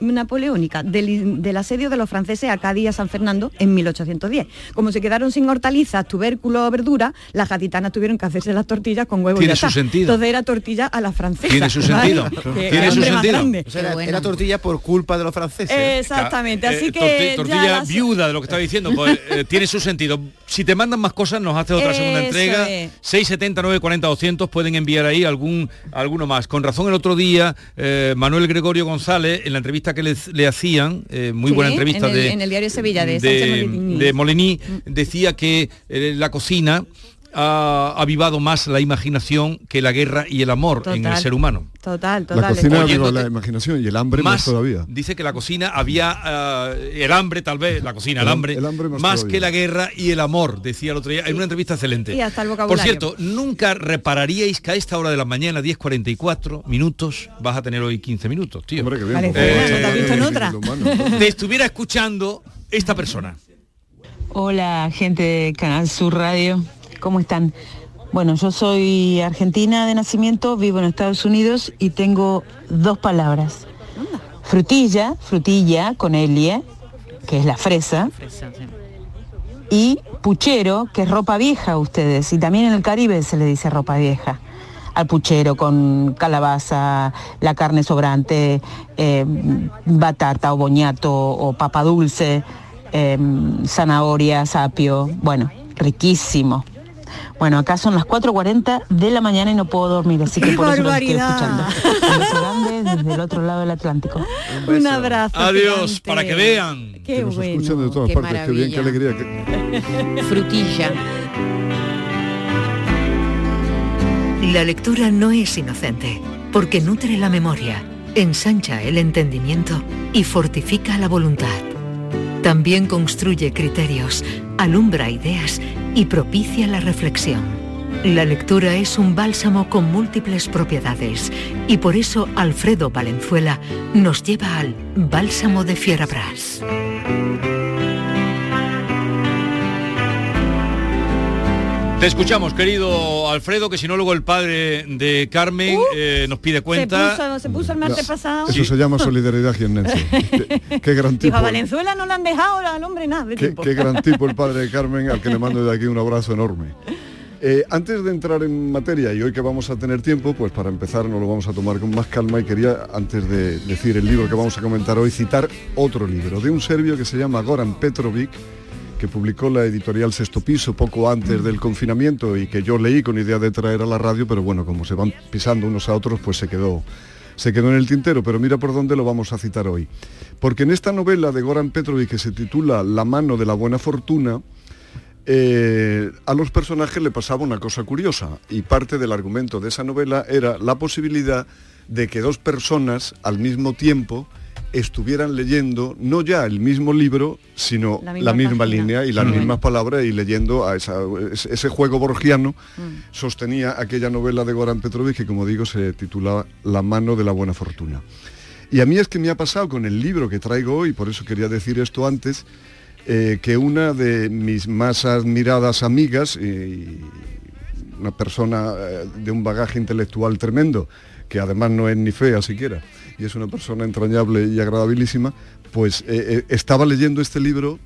napoleónica, del, del asedio de los franceses a Cádiz y a San Fernando en 1810. Como se quedaron sin hortalizas, tubérculos o verduras, las gaditanas tuvieron que hacerse las tortillas con huevos. Tiene su está. sentido. Entonces era tortilla a la francesa. Tiene su [LAUGHS] ¿vale? sentido. Que Tiene su sentido. grande. O sea, era, era tortilla por culpa de los franceses. Exactamente, Eh, así torti- que tortilla las- viuda de lo que estaba diciendo, pues eh, [LAUGHS] tiene su sentido. Si te mandan más cosas, nos hace otra segunda Eso entrega. es. 670 940 200 pueden enviar ahí algún alguno más. Con razón el otro día eh, Manuel Gregorio González en la entrevista que le, le hacían, eh, muy Sí, buena entrevista en el, de en el diario Sevilla de, de, de Molení decía que eh, la cocina ha avivado más la imaginación que la guerra y el amor en el ser humano. Total, total. La cocina Oyéndote- aviva la imaginación y el hambre más, más todavía. dice que la cocina había eh, el hambre tal vez la cocina el, El ham- hambre, el hambre más que la guerra y el amor decía el otro día en una entrevista excelente Y hasta el por cierto nunca repararíais que a esta hora de la mañana 10.44 minutos vas a tener hoy 15 minutos tío Hombre, qué bien, Vale, por Fernando, favor. ¿te has visto en otra? Te estuviera escuchando esta persona Hola, gente de Canal Sur Radio. ¿Cómo están? Bueno, yo soy argentina de nacimiento, vivo en Estados Unidos y tengo dos palabras. Frutilla, frutilla con Elie, que es la fresa, y puchero, que es ropa vieja a ustedes. Y también en el Caribe se le dice ropa vieja. Al puchero con calabaza, la carne sobrante, eh, batata o boñato o papa dulce, eh, zanahoria, sapio. Bueno, riquísimo. Bueno, acá son las 4.40 de la mañana y no puedo dormir, así que ¡Qué por eso lo estoy barbaridad! escuchando. Un grande desde el otro lado del Atlántico. Un abrazo. adiós gigante. para que vean Qué Que nos bueno. escuchan de todas qué partes, qué bien, qué maravilla. alegría. que- Frutilla. La lectura no es inocente, porque nutre la memoria, ensancha el entendimiento y fortifica la voluntad. También construye criterios, alumbra ideas y propicia la reflexión. La lectura es un bálsamo con múltiples propiedades y por eso Alfredo Valenzuela nos lleva al Bálsamo de Fierabras. Te escuchamos querido Alfredo que si no luego el padre de Carmen eh, nos pide Se cuenta puso, se puso el martes pasado. Eso se llama solidaridad jiennense. [LAUGHS] Qué, qué gran Dijo, tipo. a Valenzuela no le han dejado al hombre nada. de Qué, tiempo. qué gran [LAUGHS] tipo el padre de Carmen, al que le mando de aquí un abrazo enorme. Eh, antes de entrar en materia, y hoy que vamos a tener tiempo, pues para empezar nos lo vamos a tomar con más calma y quería, antes de decir el libro que vamos a comentar hoy, citar otro libro de un serbio que se llama Goran Petrovic, que publicó la editorial Sexto Piso poco antes del confinamiento y que yo leí con idea de traer a la radio, pero bueno, como se van pisando unos a otros, pues se quedó, se quedó en el tintero, pero mira por dónde lo vamos a citar hoy. Porque en esta novela de Goran Petrovic que se titula La mano de la buena fortuna, eh, a los personajes le pasaba una cosa curiosa y parte del argumento de esa novela era la posibilidad de que dos personas al mismo tiempo estuvieran leyendo no ya el mismo libro, sino La la misma línea y las Mm. mismas palabras y leyendo a esa- ese juego borgiano Mm. sostenía aquella novela de Goran Petrovic que como digo se titulaba La mano de la buena fortuna. Y a mí es que me ha pasado con el libro que traigo hoy, por eso quería decir esto antes, eh, que una de mis más admiradas amigas, y una persona eh, de un bagaje intelectual tremendo, que además no es ni fea siquiera, y es una persona entrañable y agradabilísima, pues eh, eh, estaba leyendo este libro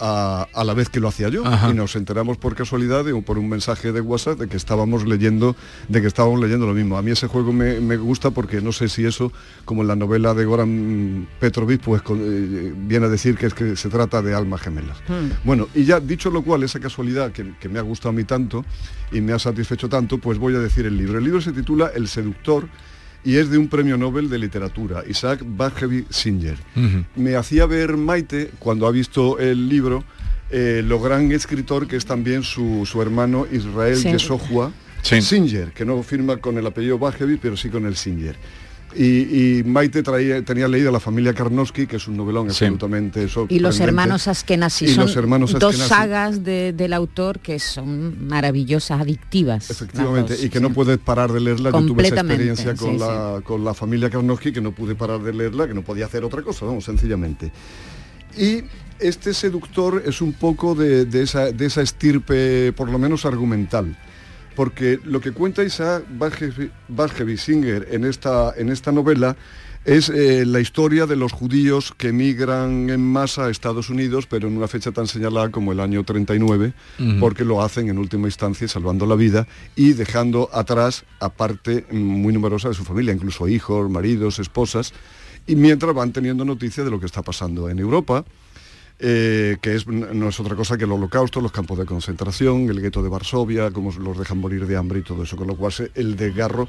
a, a la vez que lo hacía yo Ajá. y nos enteramos por casualidad o por un mensaje de WhatsApp de que estábamos leyendo de que estábamos leyendo lo mismo. A mí ese juego me, me gusta porque no sé si eso, como en la novela de Goran Petrovic, pues con- eh, viene a decir que es que se trata de almas gemelas. Bueno, y ya dicho lo cual, esa casualidad que, que me ha gustado a mí tanto y me ha satisfecho tanto, pues voy a decir el libro. El libro se titula El seductor y es de un premio Nobel de literatura, Isaac Bashevis Singer. Me hacía ver Maite, cuando ha visto el libro, eh, lo gran escritor que es también su, su hermano Israel Sí. Yehoshua Sí. Singer, que no firma con el apellido Bashevis, pero sí con el Singer. Y, y Maite traía, tenía leída La familia Karnowski, que es un novelón Sí. absolutamente Y los hermanos Askenazi Y son los hermanos dos sagas de- del autor que son maravillosas, adictivas. Efectivamente, dos, y que no puedes parar de leerla. Yo tuve esa Completamente, experiencia con, sí, la, con la familia Karnowski, que no pude parar de leerla, que no podía hacer otra cosa, vamos, sencillamente. Y este seductor es un poco de, de esa, de esa estirpe, por lo menos argumental. Porque lo que cuenta Isaac Bashevis Bashevis Singer en esta, en esta novela es eh, la historia de los judíos que emigran en masa a Estados Unidos, pero en una fecha tan señalada como el año 39, Ujú. porque lo hacen en última instancia salvando la vida y dejando atrás a parte muy numerosa de su familia, incluso hijos, maridos, esposas, y mientras van teniendo noticias de lo que está pasando en Europa, eh, que es, no es otra cosa que el holocausto, los campos de concentración, el gueto de Varsovia, cómo los dejan morir de hambre y todo eso, con lo cual el desgarro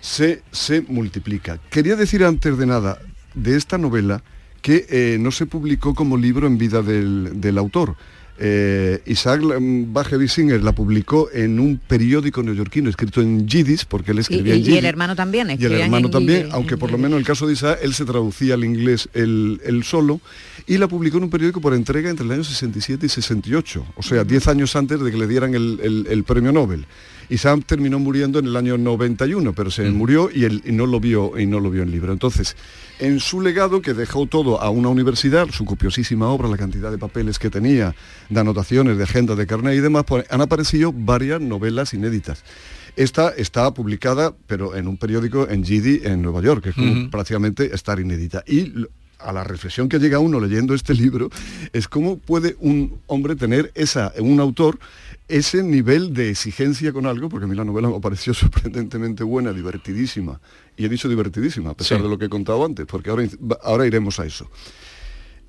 se, se multiplica. Quería decir antes de nada de esta novela que eh, no se publicó como libro en vida del, del autor. Eh, Isaac Bage la publicó en un periódico neoyorquino escrito en yiddish, porque él Y, escribía y- en y yiddish. el hermano también. Y el hermano en también, yiddish, aunque en por lo menos en el caso de Isaac, él se traducía al inglés él, él solo y la publicó en un periódico por entrega entre el año 67 y 68, o sea, 10 años antes de que le dieran el, el- el premio Nobel. Isaac terminó muriendo en el año 91, pero se murió y, él, y no lo vio y no lo vio en libro. Entonces, en su legado, que dejó todo a una universidad, su copiosísima obra, la cantidad de papeles que tenía, de anotaciones, de agenda, de carnet y demás, pues, han aparecido varias novelas inéditas. Esta está publicada, pero en un periódico en Gidi, en Nueva York, que es como prácticamente estar inédita. Y a la reflexión que llega uno leyendo este libro es cómo puede un hombre tener esa, un autor, ese nivel de exigencia con algo, porque a mí la novela me pareció [LAUGHS] sorprendentemente buena, divertidísima. Y he dicho divertidísima, a pesar Sí. de lo que he contado antes, porque ahora, ahora iremos a eso.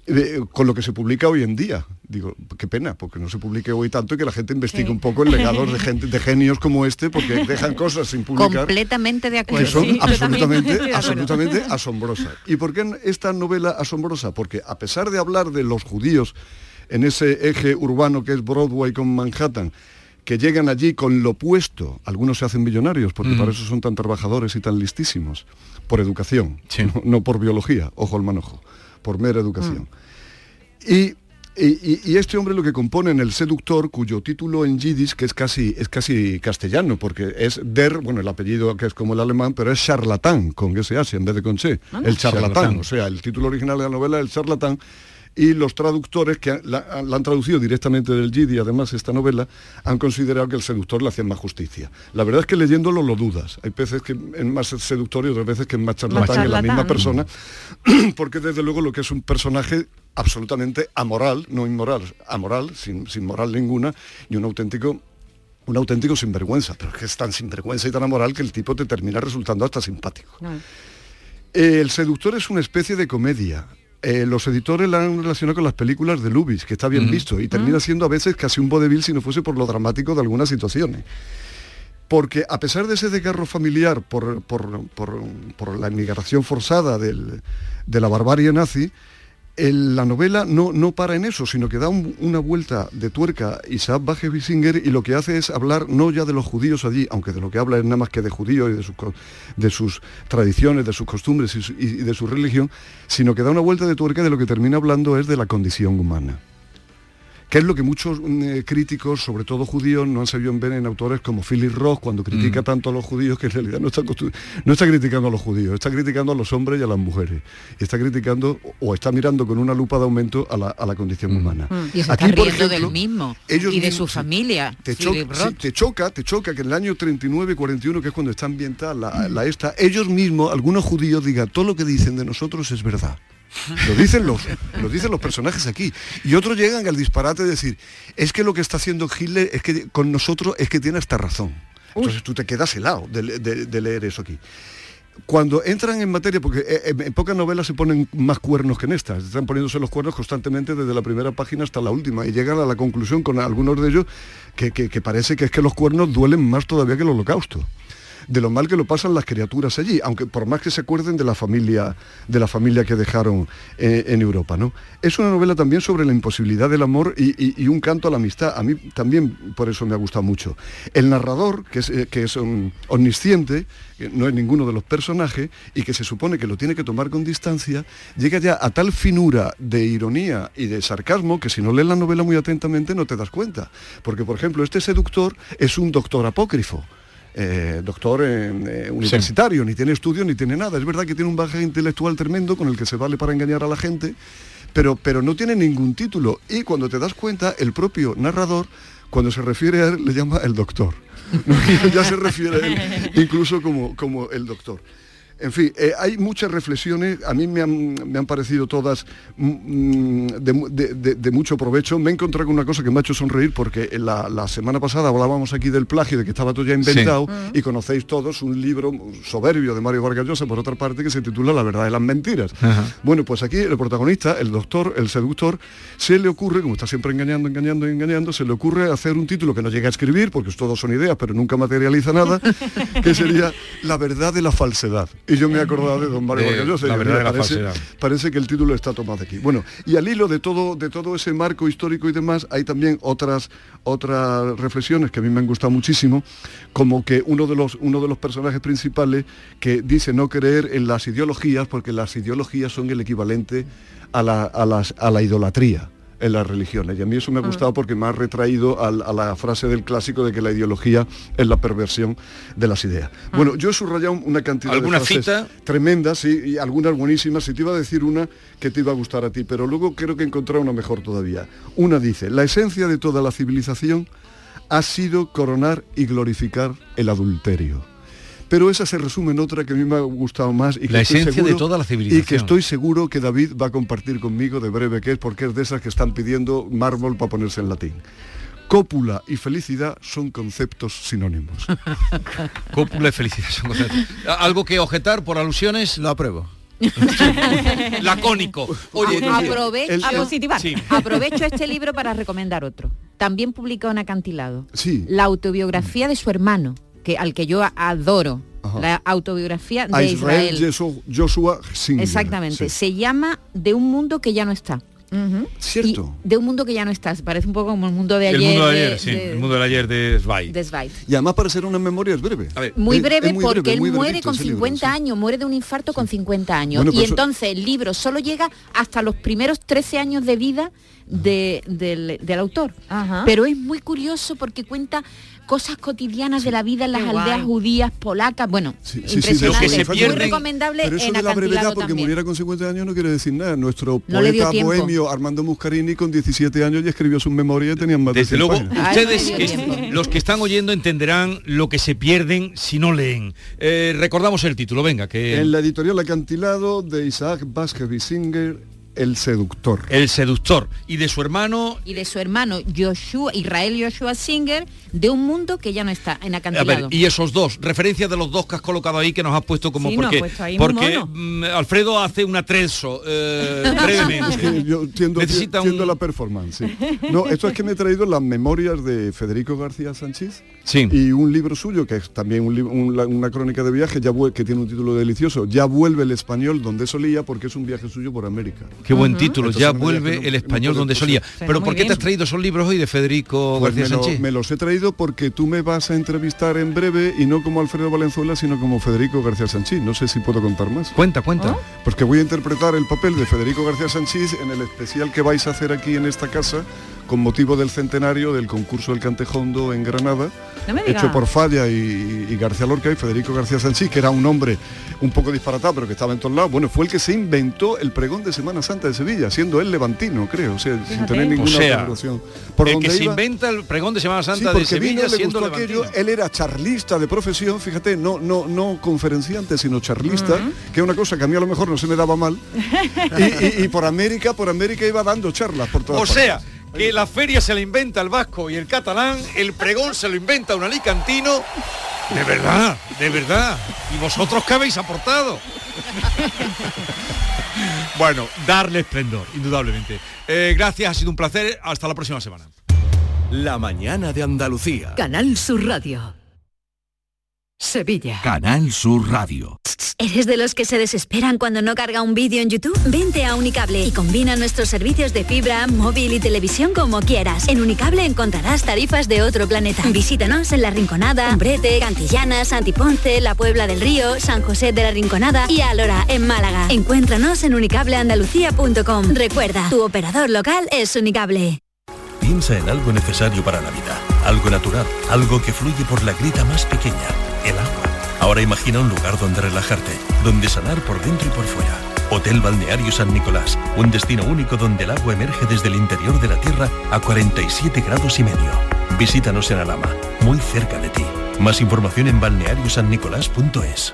Eh, con lo que se publica hoy en día. Digo, qué pena, porque no se publique hoy tanto y que la gente investigue un poco el legado de [LAUGHS] gente, de genios como este, porque dejan cosas sin publicar Completamente de que acuerdo. son Sí, yo también absolutamente, acuerdo. absolutamente asombrosas. ¿Y por qué esta novela asombrosa? Porque a pesar de hablar de los judíos en ese eje urbano que es Broadway con Manhattan, que llegan allí con lo opuesto, algunos se hacen millonarios, porque Ujú. para eso son tan trabajadores y tan listísimos, por educación, no, no por biología, ojo al manojo, por mera educación. Y, y- y este hombre lo que compone en El Seductor, cuyo título en yiddish, que es casi, es casi castellano, porque es Der, bueno, el apellido que es como el alemán, pero es charlatán, con SH en vez de con C. Ah. el charlatán, Charlatán. o sea, el título original de la novela es El charlatán, y los traductores que la, la han traducido directamente del yiddi, además esta novela, han considerado que el seductor le hacía más justicia. La verdad es que leyéndolo lo dudas. Hay veces que es más seductor y otras veces que es más charlatán, que la misma persona, [CLEARS THROAT] porque desde luego lo que es un personaje absolutamente amoral, no inmoral, amoral, sin, sin moral ninguna, y un auténtico un auténtico sinvergüenza, pero es que es tan sinvergüenza y tan amoral que el tipo te termina resultando hasta simpático. Eh, el seductor es una especie de comedia. Eh, los editores la han relacionado con las películas de Lubitsch, que está bien visto, y termina siendo a veces casi un vodevil si no fuese por lo dramático de algunas situaciones. Porque a pesar de ese desgarro familiar por, por- por- por la inmigración forzada del- de la barbarie nazi, la novela no, no para en eso, sino que da un- una vuelta de tuerca Isaac Bage Bissinger y lo que hace es hablar no ya de los judíos allí, aunque de lo que habla es nada más que de judíos y de sus, de sus tradiciones, de sus costumbres y, y de su religión, sino que da una vuelta de tuerca de lo que termina hablando es de la condición humana que es lo que muchos mm, eh, críticos, sobre todo judíos, no han sabido ver en autores como Philip Roth, cuando critica tanto a los judíos, que en realidad no está, no está criticando a los judíos, está criticando a los hombres y a las mujeres. Y está criticando o está mirando con una lupa de aumento a la, a la condición humana. Y se Aquí, está por riendo del ejemplo, mismo ellos y de su familia. te, cho- Philip sí, Roth. te choca, te choca que en el año 39-41, que es cuando está ambientada la, la esta, ellos mismos, algunos judíos, digan, todo lo que dicen de nosotros es verdad. Lo dicen los, lo dicen los personajes aquí. Y otros llegan al disparate de decir, es que lo que está haciendo Hitler es que con nosotros es que tiene esta razón. Entonces tú te quedas helado de, de- de leer eso aquí. Cuando entran en materia, porque eh, en, en pocas novelas se ponen más cuernos que en estas, están poniéndose los cuernos constantemente desde la primera página hasta la última y llegan a la conclusión con algunos de ellos que, que- que parece que es que los cuernos duelen más todavía que el holocausto de lo mal que lo pasan las criaturas allí, aunque por más que se acuerden de la familia, de la familia que dejaron eh, en Europa, ¿no? Es una novela también sobre la imposibilidad del amor y, un canto a la amistad. A mí también por eso me ha gustado mucho. El narrador, que es, eh, que es um, omnisciente, no es ninguno de los personajes, y que se supone que lo tiene que tomar con distancia, llega ya a tal finura de ironía y de sarcasmo que si no lees la novela muy atentamente no te das cuenta. Porque, por ejemplo, este seductor es un doctor apócrifo eh, doctor eh, universitario, ni tiene estudios ni tiene nada. Es verdad que tiene un bagaje intelectual tremendo con el que se vale para engañar a la gente, pero, pero no tiene ningún título. Y cuando te das cuenta, el propio narrador, cuando se refiere a él, le llama el doctor. [LAUGHS] ya se refiere a él incluso como, como el doctor. En fin, eh, hay muchas reflexiones, a mí me han, me han parecido todas mm, de, mu- de- de- de mucho provecho. Me he encontrado con una cosa que me ha hecho sonreír porque la, la semana pasada hablábamos aquí del plagio, de que estaba todo ya inventado, Mm. y conocéis todos un libro soberbio de Mario Vargas Llosa, por otra parte, que se titula La verdad de las mentiras. Bueno, pues aquí el protagonista, el doctor, el seductor, se le ocurre, como está siempre engañando, engañando, engañando, se le ocurre hacer un título que no llega a escribir, porque todos son ideas, pero nunca materializa nada, [LAUGHS] que sería La verdad de la falsedad. Y yo me he acordado de don Mario De Vargas Llosa, y La verdad mira, parece, que el título está tomado aquí. Bueno, y al hilo de todo, de todo ese marco histórico y demás, hay también otras, otras reflexiones que a mí me han gustado muchísimo, como que uno de los, uno de los personajes principales que dice no creer en las ideologías, porque las ideologías son el equivalente a la, a las- a la idolatría en las religiones. Y a mí eso me ha gustado porque me ha retraído al- a, la frase del clásico de que la ideología es la perversión de las ideas. Bueno, yo he subrayado una cantidad ¿Alguna de frases cita? tremendas sí, y algunas buenísimas. Si te iba a decir una que te iba a gustar a ti, pero luego creo que he encontrado una mejor todavía. Una dice, la esencia de toda la civilización ha sido coronar y glorificar el adulterio. Pero esa se resume en otra que a mí me ha gustado más y que La estoy esencia de seguro- toda la Y civilización. que estoy seguro que David va a compartir conmigo de breve que es porque es de esas que están pidiendo mármol para ponerse en latín. Cópula y felicidad son conceptos sinónimos. [LAUGHS] Cópula y felicidad son cosas- ¿Algo que objetar por alusiones? Lo apruebo. [LAUGHS] Lacónico. Oye, aprovecho, A positivar. Sí. aprovecho este libro para recomendar otro. También publicado en Acantilado. Sí. La autobiografía de su hermano, que, al que yo adoro. Ajá. La autobiografía de Israel Israel. Joshua Singer. Exactamente. Sí. Se llama De un mundo que ya no está. Cierto. Y de un mundo que ya no está. Se parece un poco como el mundo de el ayer. mundo de de- ayer, sí, de- el mundo del ayer de Zweig. de Zweig. Y además para ser una memoria es breve. A ver, Muy Es- breve es muy porque breve, él muere con ese libro, 50 sí. años, muere de un infarto con 50 años. Bueno, y pues eso- entonces el libro solo llega hasta los primeros 13 años de vida de- del, del autor. Ajá. Pero es muy curioso porque cuenta cosas cotidianas de la vida en las Qué aldeas guay. judías, polacas, bueno, Sí, sí, sí, impresionante. Lo que se muy pierden- recomendable Pero eso en de la brevedad acantilado porque también. muriera con 50 años no quiere decir nada. Nuestro No le dio poeta tiempo. bohemio Armando Muscarini con 17 años ya escribió sus memorias y tenían más de Desde 100 luego, páginas. Ay, ustedes, no me dio que- tiempo. los que están oyendo, entenderán lo que se pierden si no leen. Eh, recordamos el título, venga, que En la editorial Acantilado de Isaac Bashevis Singer, El seductor. el seductor y de su hermano. Y de su hermano Joshua, Israel Joshua Singer, de un mundo que ya no está en A acantilado. ver, y esos dos, referencias de los dos que has colocado ahí que nos has puesto como Sí, porque, puesto ahí muy porque mono. mm, Alfredo hace un atrezo eh, [LAUGHS] Es que brevemente. yo tiendo, Necesita tiendo un- la performance. sí. No, esto es que me he traído las memorias de Federico García Sánchez Sí. y un libro suyo, que es también un libro- un- una crónica de viaje, ya que tiene un título delicioso. Ya vuelve el español donde solía, porque es un viaje suyo por América. Qué buen título, Entonces ya vuelve no- el español donde solía. Pero muy ¿por qué te has traído esos libros hoy de Federico Pues García me, lo- Sánchez? me los he traído porque tú me vas a entrevistar en breve y no como Alfredo Valenzuela, sino como Federico García Sánchez. No sé si puedo contar más. Cuenta, cuenta. Porque voy a interpretar el papel de Federico García Sánchez en el especial que vais a hacer aquí en esta casa con motivo del centenario del concurso del Cantejondo en Granada, No hecho por Falla y, y García Lorca y Federico García Sánchez, que era un hombre un poco disparatado, pero que estaba en todos lados. Bueno, fue el que se inventó el pregón de Semana Santa de Sevilla, siendo él levantino, creo, o sea, sin tener O ninguna sea, otra relación. Por el donde que se inventa el pregón de Semana Sí, Santa de porque vino, Sevilla le siendo gustó aquello, él era charlista de profesión, fíjate, no, no, no conferenciante, sino charlista, que es una cosa que a mí a lo mejor no se me daba mal. [LAUGHS] y, y- y por América, por América iba dando charlas por todas O partes. sea, que la feria se la inventa el vasco y el catalán, el pregón se lo inventa un alicantino. De verdad, de verdad. ¿Y vosotros qué habéis aportado? [LAUGHS] bueno, darle esplendor, indudablemente. Eh, gracias, ha sido un placer. Hasta la próxima semana. La mañana de Andalucía. Canal Sur Radio. Sevilla. Canal Sur Radio. ¿Eres de los que se desesperan cuando no carga un vídeo en YouTube? Vente a Unicable y combina nuestros servicios de fibra, móvil y televisión como quieras. En Unicable encontrarás tarifas de otro planeta. Visítanos en La Rinconada, Umbrete, Cantillana, Santiponce, La Puebla del Río, San José de la Rinconada y Alora, en Málaga. Encuéntranos en unicableandalucía.com. Recuerda, tu operador local es Unicable. Piensa en algo necesario para la vida, algo natural, algo que fluye por la grita más pequeña, agua. Ahora imagina un lugar donde relajarte, donde sanar por dentro y por fuera. Hotel Balneario San Nicolás, un destino único donde el agua emerge desde el interior de la tierra a 47 grados y medio. Visítanos en Alama, muy cerca de ti. Más información en balneariosannicolás.es.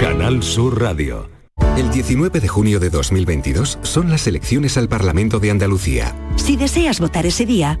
Canal Sur Radio. El 19 de junio de 2022 son las elecciones al Parlamento de Andalucía. Si deseas votar ese día,